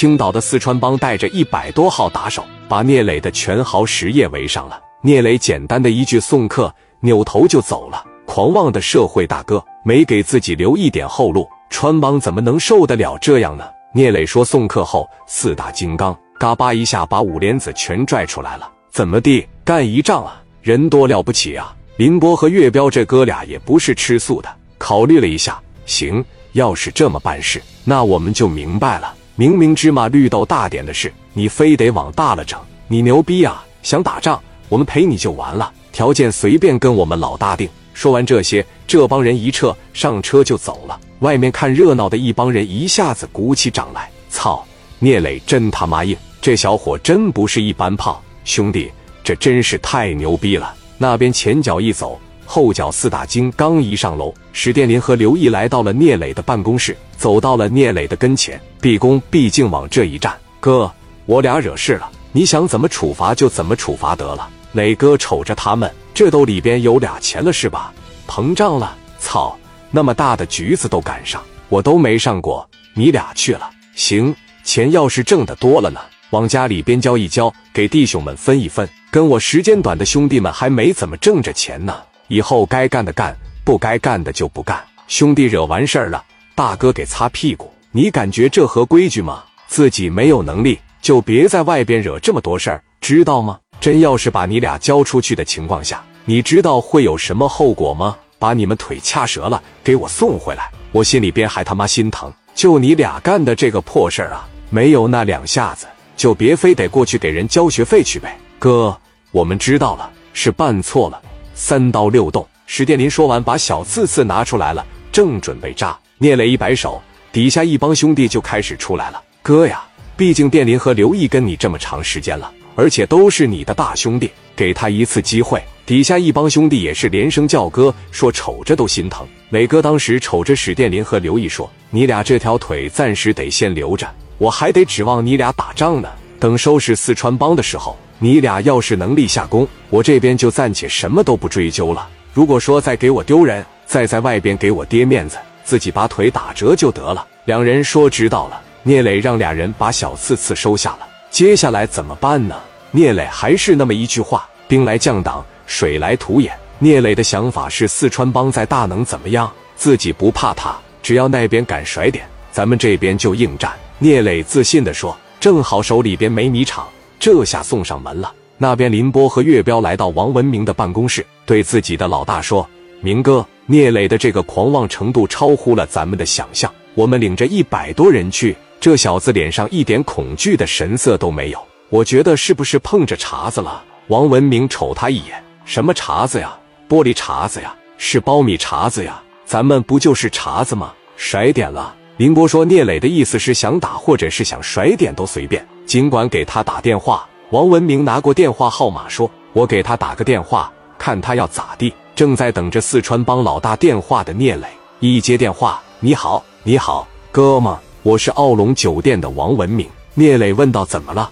青岛的四川帮带着一百多号打手，把聂磊的全豪实业围上了。聂磊简单的一句送客，扭头就走了。狂妄的社会大哥没给自己留一点后路，川帮怎么能受得了这样呢？聂磊说送客后，四大金刚嘎巴一下把五莲子全拽出来了。怎么地，干一仗啊？人多了不起啊！林波和岳彪这哥俩也不是吃素的，考虑了一下，行，要是这么办事，那我们就明白了。明明芝麻绿豆大点的事，你非得往大了整，你牛逼啊！想打仗，我们陪你就完了，条件随便跟我们老大定。说完这些，这帮人一撤，上车就走了。外面看热闹的一帮人一下子鼓起掌来。操，聂磊真他妈硬，这小伙真不是一般胖，兄弟，这真是太牛逼了。那边前脚一走，后脚四大金刚一上楼，史殿林和刘毅来到了聂磊的办公室，走到了聂磊的跟前，毕恭毕敬往这一站。哥，我俩惹事了，你想怎么处罚就怎么处罚得了。磊哥瞅着他们，这都里边有俩钱了是吧？膨胀了，操！那么大的局子都赶上，我都没上过，你俩去了。行，钱要是挣的多了呢？往家里边交一交，给弟兄们分一分。跟我时间短的兄弟们还没怎么挣着钱呢，以后该干的干，不该干的就不干。兄弟惹完事儿了，大哥给擦屁股，你感觉这合规矩吗？自己没有能力，就别在外边惹这么多事儿，知道吗？真要是把你俩交出去的情况下，你知道会有什么后果吗？把你们腿掐折了，给我送回来，我心里边还他妈心疼。就你俩干的这个破事儿啊，没有那两下子。就别非得过去给人交学费去呗，哥，我们知道了，是办错了，三刀六洞。史殿林说完，把小刺刺拿出来了，正准备扎。聂磊一摆手，底下一帮兄弟就开始出来了。哥呀，毕竟殿林和刘毅跟你这么长时间了，而且都是你的大兄弟，给他一次机会。底下一帮兄弟也是连声叫哥，说瞅着都心疼。磊哥当时瞅着史殿林和刘毅说：“你俩这条腿暂时得先留着。”我还得指望你俩打仗呢。等收拾四川帮的时候，你俩要是能立下功，我这边就暂且什么都不追究了。如果说再给我丢人，再在外边给我跌面子，自己把腿打折就得了。两人说知道了。聂磊让俩人把小刺刺收下了。接下来怎么办呢？聂磊还是那么一句话：兵来将挡，水来土掩。聂磊的想法是，四川帮再大能怎么样？自己不怕他，只要那边敢甩点，咱们这边就应战。聂磊自信地说：“正好手里边没米厂，这下送上门了。”那边林波和岳彪来到王文明的办公室，对自己的老大说：“明哥，聂磊的这个狂妄程度超乎了咱们的想象。我们领着一百多人去，这小子脸上一点恐惧的神色都没有。我觉得是不是碰着茬子了？”王文明瞅他一眼：“什么茬子呀？玻璃碴子呀？是苞米碴子呀？咱们不就是碴子吗？甩点了。”林波说：“聂磊的意思是想打，或者是想甩点都随便，尽管给他打电话。”王文明拿过电话号码说：“我给他打个电话，看他要咋地。”正在等着四川帮老大电话的聂磊一接电话：“你好，你好，哥们，我是奥龙酒店的王文明。”聂磊问道：“怎么了？”